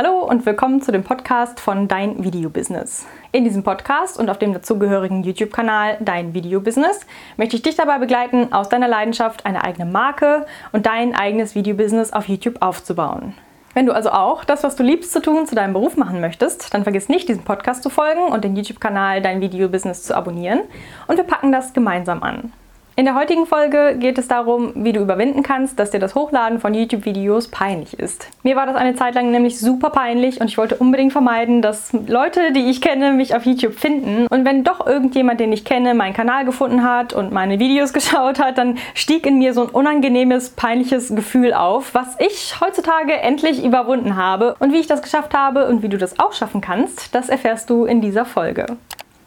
Hallo und willkommen zu dem Podcast von Dein Video Business. In diesem Podcast und auf dem dazugehörigen YouTube-Kanal Dein Video Business möchte ich dich dabei begleiten, aus deiner Leidenschaft eine eigene Marke und dein eigenes Video Business auf YouTube aufzubauen. Wenn du also auch das, was du liebst zu tun, zu deinem Beruf machen möchtest, dann vergiss nicht, diesem Podcast zu folgen und den YouTube-Kanal Dein Video Business zu abonnieren und wir packen das gemeinsam an. In der heutigen Folge geht es darum, wie du überwinden kannst, dass dir das Hochladen von YouTube-Videos peinlich ist. Mir war das eine Zeit lang nämlich super peinlich und ich wollte unbedingt vermeiden, dass Leute, die ich kenne, mich auf YouTube finden. Und wenn doch irgendjemand, den ich kenne, meinen Kanal gefunden hat und meine Videos geschaut hat, dann stieg in mir so ein unangenehmes, peinliches Gefühl auf, was ich heutzutage endlich überwunden habe. Und wie ich das geschafft habe und wie du das auch schaffen kannst, das erfährst du in dieser Folge.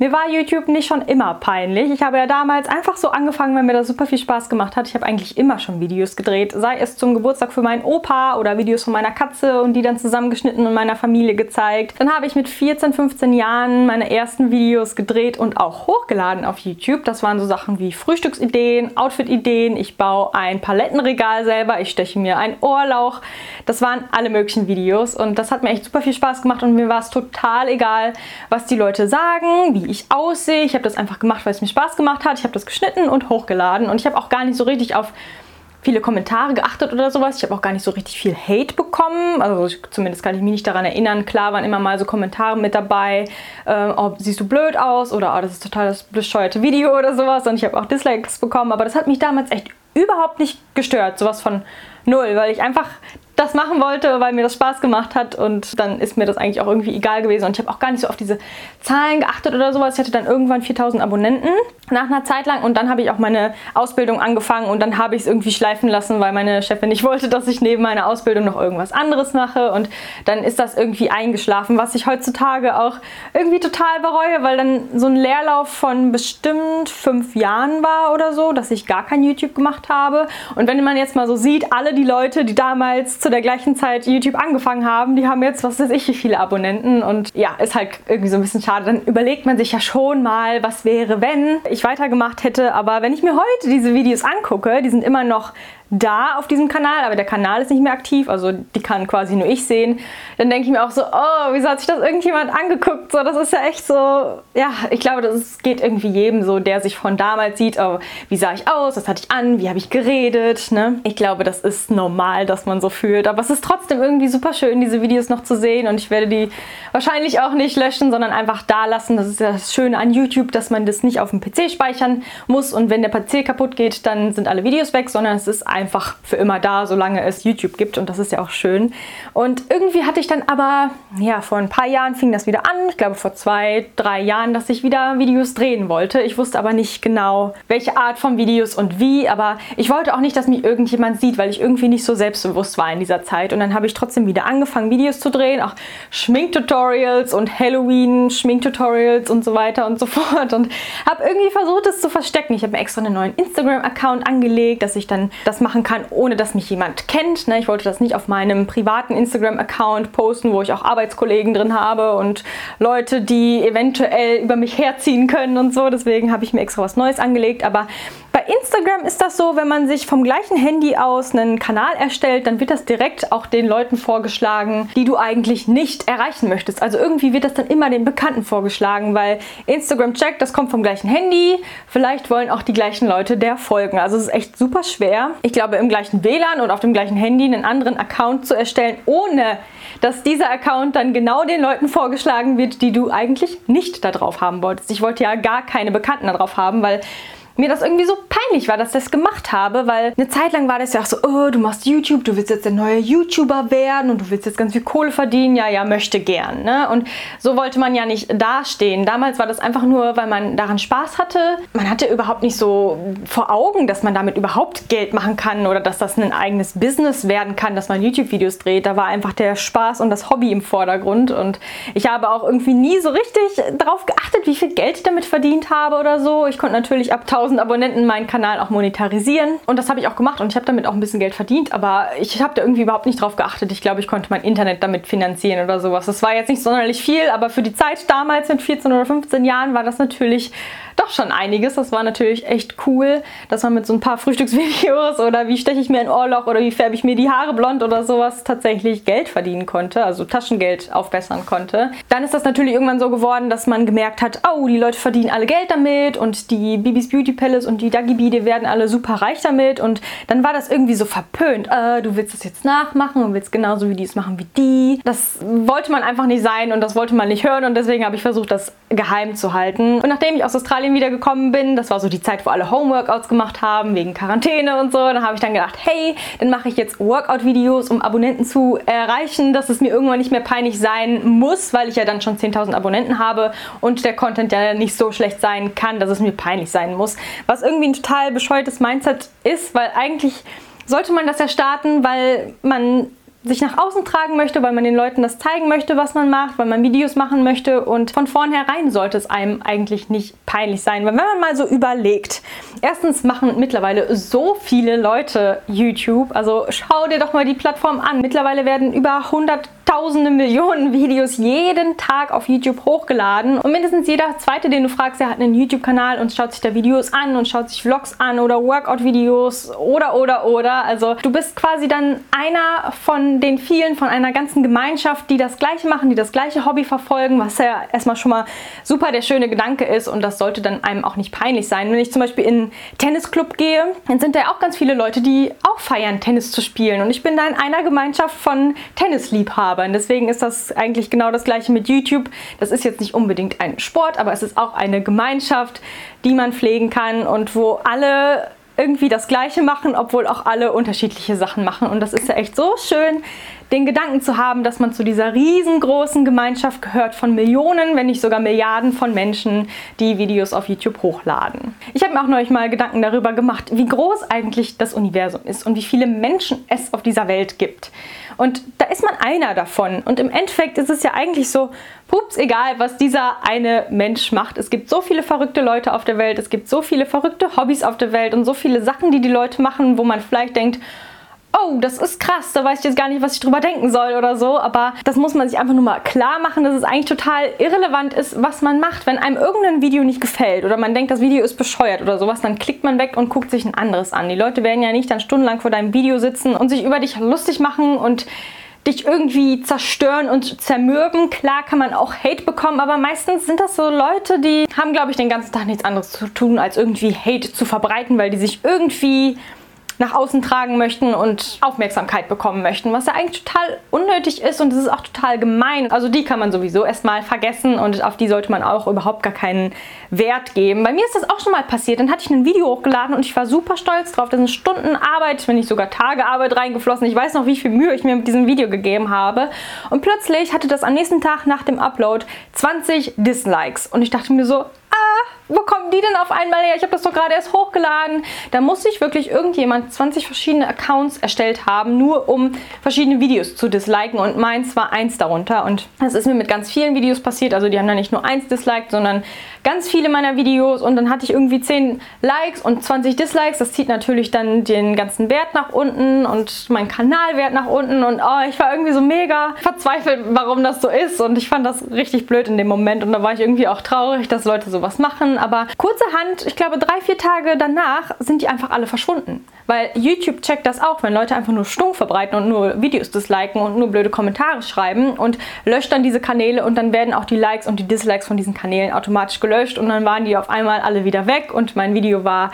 Mir war YouTube nicht schon immer peinlich. Ich habe ja damals einfach so angefangen, weil mir das super viel Spaß gemacht hat. Ich habe eigentlich immer schon Videos gedreht, sei es zum Geburtstag für meinen Opa oder Videos von meiner Katze und die dann zusammengeschnitten und meiner Familie gezeigt. Dann habe ich mit 14, 15 Jahren meine ersten Videos gedreht und auch hochgeladen auf YouTube. Das waren so Sachen wie Frühstücksideen, Outfitideen, ich baue ein Palettenregal selber, ich steche mir ein Ohrlauch. Das waren alle möglichen Videos und das hat mir echt super viel Spaß gemacht und mir war es total egal, was die Leute sagen, wie wie ich aussehe. Ich habe das einfach gemacht, weil es mir Spaß gemacht hat. Ich habe das geschnitten und hochgeladen und ich habe auch gar nicht so richtig auf viele Kommentare geachtet oder sowas. Ich habe auch gar nicht so richtig viel Hate bekommen. Also zumindest kann ich mich nicht daran erinnern. Klar waren immer mal so Kommentare mit dabei. Äh, oh, siehst du blöd aus oder oh, das ist total das bescheuerte Video oder sowas. Und ich habe auch Dislikes bekommen. Aber das hat mich damals echt überhaupt nicht gestört. Sowas von null, weil ich einfach das machen wollte, weil mir das Spaß gemacht hat und dann ist mir das eigentlich auch irgendwie egal gewesen. Und ich habe auch gar nicht so auf diese Zahlen geachtet oder sowas. Ich hatte dann irgendwann 4000 Abonnenten nach einer Zeit lang und dann habe ich auch meine Ausbildung angefangen und dann habe ich es irgendwie schleifen lassen, weil meine Chefin nicht wollte, dass ich neben meiner Ausbildung noch irgendwas anderes mache. Und dann ist das irgendwie eingeschlafen, was ich heutzutage auch irgendwie total bereue, weil dann so ein Leerlauf von bestimmt fünf Jahren war oder so, dass ich gar kein YouTube gemacht habe. Und wenn man jetzt mal so sieht, alle die Leute, die damals zu der gleichen Zeit YouTube angefangen haben, die haben jetzt, was weiß ich, wie viele Abonnenten und ja, ist halt irgendwie so ein bisschen schade. Dann überlegt man sich ja schon mal, was wäre, wenn ich weitergemacht hätte. Aber wenn ich mir heute diese Videos angucke, die sind immer noch da auf diesem Kanal, aber der Kanal ist nicht mehr aktiv, also die kann quasi nur ich sehen, dann denke ich mir auch so, oh, wieso hat sich das irgendjemand angeguckt? So, das ist ja echt so, ja, ich glaube, das geht irgendwie jedem so, der sich von damals sieht, oh, wie sah ich aus, was hatte ich an, wie habe ich geredet, ne? Ich glaube, das ist normal, dass man so fühlt, aber es ist trotzdem irgendwie super schön, diese Videos noch zu sehen und ich werde die wahrscheinlich auch nicht löschen, sondern einfach da lassen. Das ist ja das Schöne an YouTube, dass man das nicht auf dem PC speichern muss und wenn der PC kaputt geht, dann sind alle Videos weg, sondern es ist einfach für immer da, solange es YouTube gibt und das ist ja auch schön. Und irgendwie hatte ich dann aber, ja, vor ein paar Jahren fing das wieder an, ich glaube vor zwei, drei Jahren, dass ich wieder Videos drehen wollte. Ich wusste aber nicht genau, welche Art von Videos und wie, aber ich wollte auch nicht, dass mich irgendjemand sieht, weil ich irgendwie nicht so selbstbewusst war in dieser Zeit. Und dann habe ich trotzdem wieder angefangen, Videos zu drehen, auch Schminktutorials und Halloween-Schminktutorials und so weiter und so fort und habe irgendwie versucht, es zu verstecken. Ich habe mir extra einen neuen Instagram-Account angelegt, dass ich dann das machen kann, ohne dass mich jemand kennt. Ne? Ich wollte das nicht auf meinem privaten Instagram-Account posten, wo ich auch Arbeitskollegen drin habe und Leute, die eventuell über mich herziehen können und so. Deswegen habe ich mir extra was Neues angelegt. Aber Instagram ist das so, wenn man sich vom gleichen Handy aus einen Kanal erstellt, dann wird das direkt auch den Leuten vorgeschlagen, die du eigentlich nicht erreichen möchtest. Also irgendwie wird das dann immer den Bekannten vorgeschlagen, weil Instagram checkt, das kommt vom gleichen Handy. Vielleicht wollen auch die gleichen Leute der folgen. Also es ist echt super schwer. Ich glaube, im gleichen WLAN oder auf dem gleichen Handy einen anderen Account zu erstellen, ohne dass dieser Account dann genau den Leuten vorgeschlagen wird, die du eigentlich nicht da drauf haben wolltest. Ich wollte ja gar keine Bekannten da drauf haben, weil mir das irgendwie so peinlich war, dass ich das gemacht habe, weil eine Zeit lang war das ja auch so, oh, du machst YouTube, du willst jetzt der neue YouTuber werden und du willst jetzt ganz viel Kohle verdienen, ja, ja, möchte gern, ne? Und so wollte man ja nicht dastehen. Damals war das einfach nur, weil man daran Spaß hatte. Man hatte überhaupt nicht so vor Augen, dass man damit überhaupt Geld machen kann oder dass das ein eigenes Business werden kann, dass man YouTube-Videos dreht. Da war einfach der Spaß und das Hobby im Vordergrund und ich habe auch irgendwie nie so richtig darauf geachtet, wie viel Geld ich damit verdient habe oder so. Ich konnte natürlich ab 1000 1000 Abonnenten meinen Kanal auch monetarisieren. Und das habe ich auch gemacht und ich habe damit auch ein bisschen Geld verdient, aber ich habe da irgendwie überhaupt nicht drauf geachtet. Ich glaube, ich konnte mein Internet damit finanzieren oder sowas. Das war jetzt nicht sonderlich viel, aber für die Zeit damals mit 14 oder 15 Jahren war das natürlich doch schon einiges. Das war natürlich echt cool, dass man mit so ein paar Frühstücksvideos oder wie steche ich mir ein Ohrloch oder wie färbe ich mir die Haare blond oder sowas tatsächlich Geld verdienen konnte, also Taschengeld aufbessern konnte. Dann ist das natürlich irgendwann so geworden, dass man gemerkt hat, oh, die Leute verdienen alle Geld damit und die Bibis Beauty Palace und die Dagi Bide werden alle super reich damit und dann war das irgendwie so verpönt. Äh, du willst das jetzt nachmachen und willst genauso wie die es machen wie die. Das wollte man einfach nicht sein und das wollte man nicht hören und deswegen habe ich versucht, das geheim zu halten. Und nachdem ich aus Australien Australien wieder gekommen bin, das war so die Zeit, wo alle Homeworkouts gemacht haben, wegen Quarantäne und so, dann habe ich dann gedacht, hey, dann mache ich jetzt Workout-Videos, um Abonnenten zu erreichen, dass es mir irgendwann nicht mehr peinlich sein muss, weil ich ja dann schon 10.000 Abonnenten habe und der Content ja nicht so schlecht sein kann, dass es mir peinlich sein muss. Was irgendwie ein total bescheuertes Mindset ist, weil eigentlich sollte man das ja starten, weil man sich nach außen tragen möchte, weil man den Leuten das zeigen möchte, was man macht, weil man Videos machen möchte und von vornherein sollte es einem eigentlich nicht peinlich sein. Weil wenn man mal so überlegt, erstens machen mittlerweile so viele Leute YouTube, also schau dir doch mal die Plattform an. Mittlerweile werden über 100 tausende Millionen Videos jeden Tag auf YouTube hochgeladen und mindestens jeder zweite, den du fragst, der hat einen YouTube-Kanal und schaut sich da Videos an und schaut sich Vlogs an oder Workout-Videos oder oder oder. Also du bist quasi dann einer von den vielen, von einer ganzen Gemeinschaft, die das gleiche machen, die das gleiche Hobby verfolgen, was ja erstmal schon mal super der schöne Gedanke ist und das sollte dann einem auch nicht peinlich sein. Wenn ich zum Beispiel in einen Tennisclub gehe, dann sind da auch ganz viele Leute, die auch feiern, Tennis zu spielen und ich bin da in einer Gemeinschaft von Tennisliebhabern. Liebhabern. Deswegen ist das eigentlich genau das gleiche mit YouTube. Das ist jetzt nicht unbedingt ein Sport, aber es ist auch eine Gemeinschaft, die man pflegen kann und wo alle irgendwie das Gleiche machen, obwohl auch alle unterschiedliche Sachen machen. Und das ist ja echt so schön, den Gedanken zu haben, dass man zu dieser riesengroßen Gemeinschaft gehört von Millionen, wenn nicht sogar Milliarden von Menschen, die Videos auf YouTube hochladen. Ich habe mir auch neulich mal Gedanken darüber gemacht, wie groß eigentlich das Universum ist und wie viele Menschen es auf dieser Welt gibt. Und da ist man einer davon. Und im Endeffekt ist es ja eigentlich so, pups, egal, was dieser eine Mensch macht. Es gibt so viele verrückte Leute auf der Welt, es gibt so viele verrückte Hobbys auf der Welt und so viele Sachen, die die Leute machen, wo man vielleicht denkt, oh, das ist krass, da weiß ich jetzt gar nicht, was ich drüber denken soll oder so. Aber das muss man sich einfach nur mal klar machen, dass es eigentlich total irrelevant ist, was man macht. Wenn einem irgendein Video nicht gefällt oder man denkt, das Video ist bescheuert oder sowas, dann klickt man weg und guckt sich ein anderes an. Die Leute werden ja nicht dann stundenlang vor deinem Video sitzen und sich über dich lustig machen und dich irgendwie zerstören und zermürben. Klar kann man auch Hate bekommen, aber meistens sind das so Leute, die haben, glaube ich, den ganzen Tag nichts anderes zu tun, als irgendwie Hate zu verbreiten, weil die sich irgendwie nach außen tragen möchten und Aufmerksamkeit bekommen möchten, was ja eigentlich total unnötig ist und es ist auch total gemein. Also die kann man sowieso erstmal vergessen und auf die sollte man auch überhaupt gar keinen Wert geben. Bei mir ist das auch schon mal passiert. Dann hatte ich ein Video hochgeladen und ich war super stolz drauf. Da sind Stunden Arbeit, wenn nicht sogar Tage Arbeit reingeflossen. Ich weiß noch, wie viel Mühe ich mir mit diesem Video gegeben habe. Und plötzlich hatte das am nächsten Tag nach dem Upload 20 Dislikes und ich dachte mir so, wo kommen die denn auf einmal her? Ich habe das doch gerade erst hochgeladen. Da muss sich wirklich irgendjemand 20 verschiedene Accounts erstellt haben, nur um verschiedene Videos zu disliken und meins war eins darunter und das ist mir mit ganz vielen Videos passiert. Also die haben da nicht nur eins disliked, sondern ganz viele meiner Videos und dann hatte ich irgendwie 10 Likes und 20 Dislikes. Das zieht natürlich dann den ganzen Wert nach unten und meinen Kanalwert nach unten und oh, ich war irgendwie so mega verzweifelt, warum das so ist und ich fand das richtig blöd in dem Moment und da war ich irgendwie auch traurig, dass Leute sowas machen aber kurzerhand, ich glaube drei, vier Tage danach, sind die einfach alle verschwunden. Weil YouTube checkt das auch, wenn Leute einfach nur stumm verbreiten und nur Videos disliken und nur blöde Kommentare schreiben und löscht dann diese Kanäle und dann werden auch die Likes und die Dislikes von diesen Kanälen automatisch gelöscht und dann waren die auf einmal alle wieder weg und mein Video war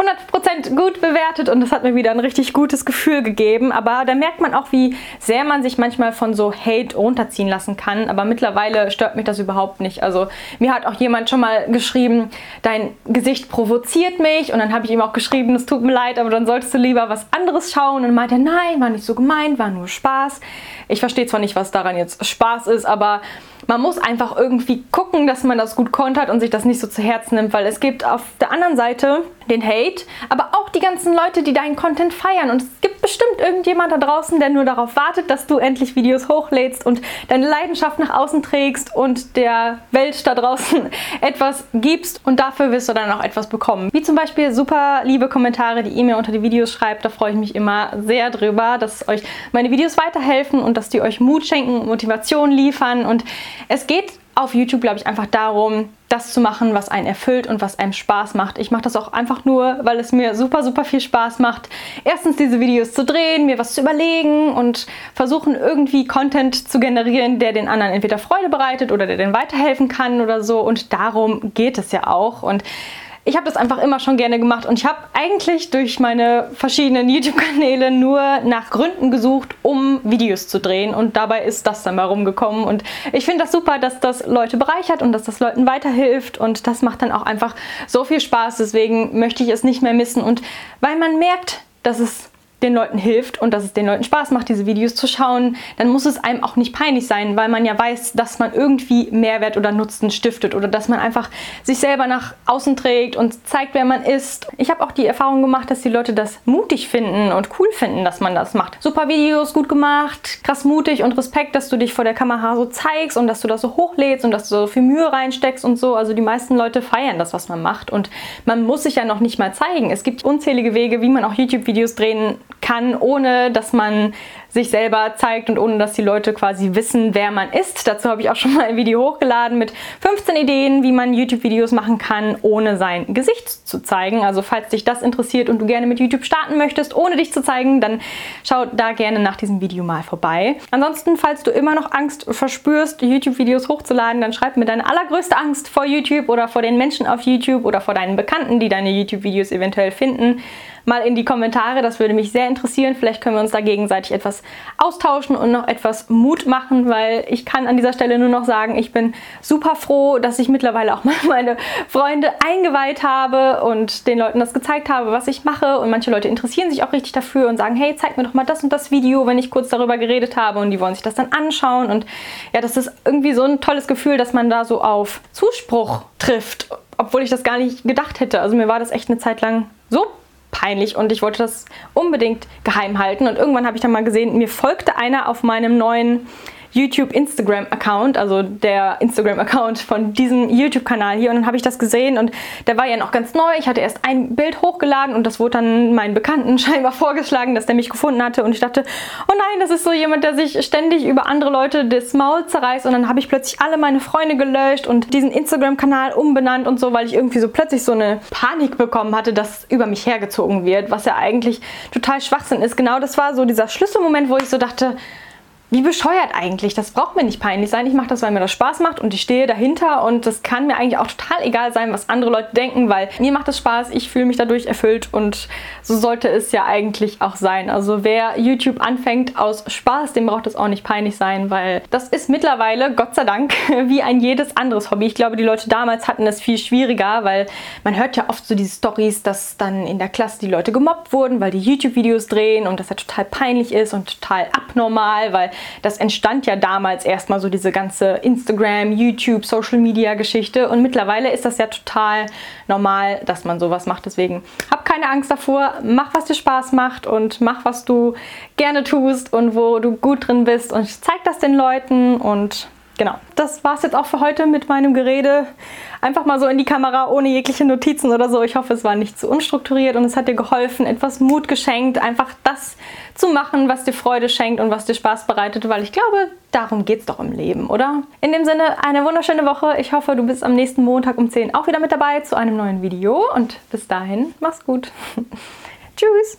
100% gut bewertet und das hat mir wieder ein richtig gutes Gefühl gegeben. Aber da merkt man auch, wie sehr man sich manchmal von so Hate runterziehen lassen kann. Aber mittlerweile stört mich das überhaupt nicht. Also mir hat auch jemand schon mal geschrieben, dein Gesicht provoziert mich. Und dann habe ich ihm auch geschrieben, es tut mir leid, aber dann solltest du lieber was anderes schauen. Und meinte nein, war nicht so gemeint, war nur Spaß. Ich verstehe zwar nicht, was daran jetzt Spaß ist, aber man muss einfach irgendwie gucken, dass man das gut kontert und sich das nicht so zu Herzen nimmt, weil es gibt auf der anderen Seite den Hate, aber auch die ganzen Leute, die deinen Content feiern. Und es gibt bestimmt irgendjemand da draußen, der nur darauf wartet, dass du endlich Videos hochlädst und deine Leidenschaft nach außen trägst und der Welt da draußen etwas gibst und dafür wirst du dann auch etwas bekommen. Wie zum Beispiel super liebe Kommentare, die ihr mir unter die Videos schreibt. Da freue ich mich immer sehr drüber, dass euch meine Videos weiterhelfen und dass die euch Mut schenken, Motivation liefern und es geht auf YouTube, glaube ich, einfach darum, das zu machen, was einen erfüllt und was einem Spaß macht. Ich mache das auch einfach nur, weil es mir super, super viel Spaß macht, erstens diese Videos zu drehen, mir was zu überlegen und versuchen irgendwie Content zu generieren, der den anderen entweder Freude bereitet oder der denen weiterhelfen kann oder so. Und darum geht es ja auch. Und ich habe das einfach immer schon gerne gemacht und ich habe eigentlich durch meine verschiedenen YouTube-Kanäle nur nach Gründen gesucht, um Videos zu drehen und dabei ist das dann mal rumgekommen und ich finde das super, dass das Leute bereichert und dass das Leuten weiterhilft und das macht dann auch einfach so viel Spaß, deswegen möchte ich es nicht mehr missen und weil man merkt, dass es den Leuten hilft und dass es den Leuten Spaß macht, diese Videos zu schauen, dann muss es einem auch nicht peinlich sein, weil man ja weiß, dass man irgendwie Mehrwert oder Nutzen stiftet oder dass man einfach sich selber nach außen trägt und zeigt, wer man ist. Ich habe auch die Erfahrung gemacht, dass die Leute das mutig finden und cool finden, dass man das macht. Super Videos, gut gemacht, krass mutig und Respekt, dass du dich vor der Kamera so zeigst und dass du das so hochlädst und dass du so viel Mühe reinsteckst und so. Also die meisten Leute feiern das, was man macht und man muss sich ja noch nicht mal zeigen. Es gibt unzählige Wege, wie man auch YouTube-Videos drehen kann, ohne dass man sich selber zeigt und ohne dass die Leute quasi wissen, wer man ist. Dazu habe ich auch schon mal ein Video hochgeladen mit 15 Ideen, wie man YouTube-Videos machen kann, ohne sein Gesicht zu zeigen. Also falls dich das interessiert und du gerne mit YouTube starten möchtest, ohne dich zu zeigen, dann schau da gerne nach diesem Video mal vorbei. Ansonsten, falls du immer noch Angst verspürst, YouTube-Videos hochzuladen, dann schreib mir deine allergrößte Angst vor YouTube oder vor den Menschen auf YouTube oder vor deinen Bekannten, die deine YouTube-Videos eventuell finden mal in die Kommentare. Das würde mich sehr interessieren. Vielleicht können wir uns da gegenseitig etwas austauschen und noch etwas Mut machen, weil ich kann an dieser Stelle nur noch sagen, ich bin super froh, dass ich mittlerweile auch mal meine Freunde eingeweiht habe und den Leuten das gezeigt habe, was ich mache. Und manche Leute interessieren sich auch richtig dafür und sagen, hey, zeig mir doch mal das und das Video, wenn ich kurz darüber geredet habe. Und die wollen sich das dann anschauen. Und ja, das ist irgendwie so ein tolles Gefühl, dass man da so auf Zuspruch trifft obwohl ich das gar nicht gedacht hätte. Also mir war das echt eine Zeit lang so peinlich und ich wollte das unbedingt geheim halten. Und irgendwann habe ich dann mal gesehen, mir folgte einer auf meinem neuen YouTube Instagram Account, also der Instagram Account von diesem YouTube Kanal hier und dann habe ich das gesehen und der war ja noch ganz neu. Ich hatte erst ein Bild hochgeladen und das wurde dann meinen Bekannten scheinbar vorgeschlagen, dass der mich gefunden hatte und ich dachte, oh nein, das ist so jemand, der sich ständig über andere Leute das Maul zerreißt und dann habe ich plötzlich alle meine Freunde gelöscht und diesen Instagram Kanal umbenannt und so, weil ich irgendwie so plötzlich so eine Panik bekommen hatte, dass über mich hergezogen wird, was ja eigentlich total Schwachsinn ist. Genau das war so dieser Schlüsselmoment, wo ich so dachte, wie bescheuert eigentlich. Das braucht mir nicht peinlich sein. Ich mache das, weil mir das Spaß macht und ich stehe dahinter und das kann mir eigentlich auch total egal sein, was andere Leute denken, weil mir macht es Spaß, ich fühle mich dadurch erfüllt und so sollte es ja eigentlich auch sein. Also wer YouTube anfängt aus Spaß, dem braucht es auch nicht peinlich sein, weil das ist mittlerweile, Gott sei Dank, wie ein jedes anderes Hobby. Ich glaube, die Leute damals hatten es viel schwieriger, weil man hört ja oft so diese Stories, dass dann in der Klasse die Leute gemobbt wurden, weil die YouTube-Videos drehen und das ja total peinlich ist und total abnormal, weil das entstand ja damals erstmal so diese ganze Instagram, YouTube, Social Media Geschichte. Und mittlerweile ist das ja total normal, dass man sowas macht. Deswegen hab keine Angst davor, mach was dir Spaß macht und mach was du gerne tust und wo du gut drin bist. Und zeig das den Leuten und genau, das war es jetzt auch für heute mit meinem Gerede. Einfach mal so in die Kamera, ohne jegliche Notizen oder so. Ich hoffe, es war nicht zu unstrukturiert und es hat dir geholfen, etwas Mut geschenkt, einfach das zu machen, was dir Freude schenkt und was dir Spaß bereitet, weil ich glaube, darum geht es doch im Leben, oder? In dem Sinne, eine wunderschöne Woche. Ich hoffe, du bist am nächsten Montag um 10 auch wieder mit dabei zu einem neuen Video und bis dahin, mach's gut. Tschüss!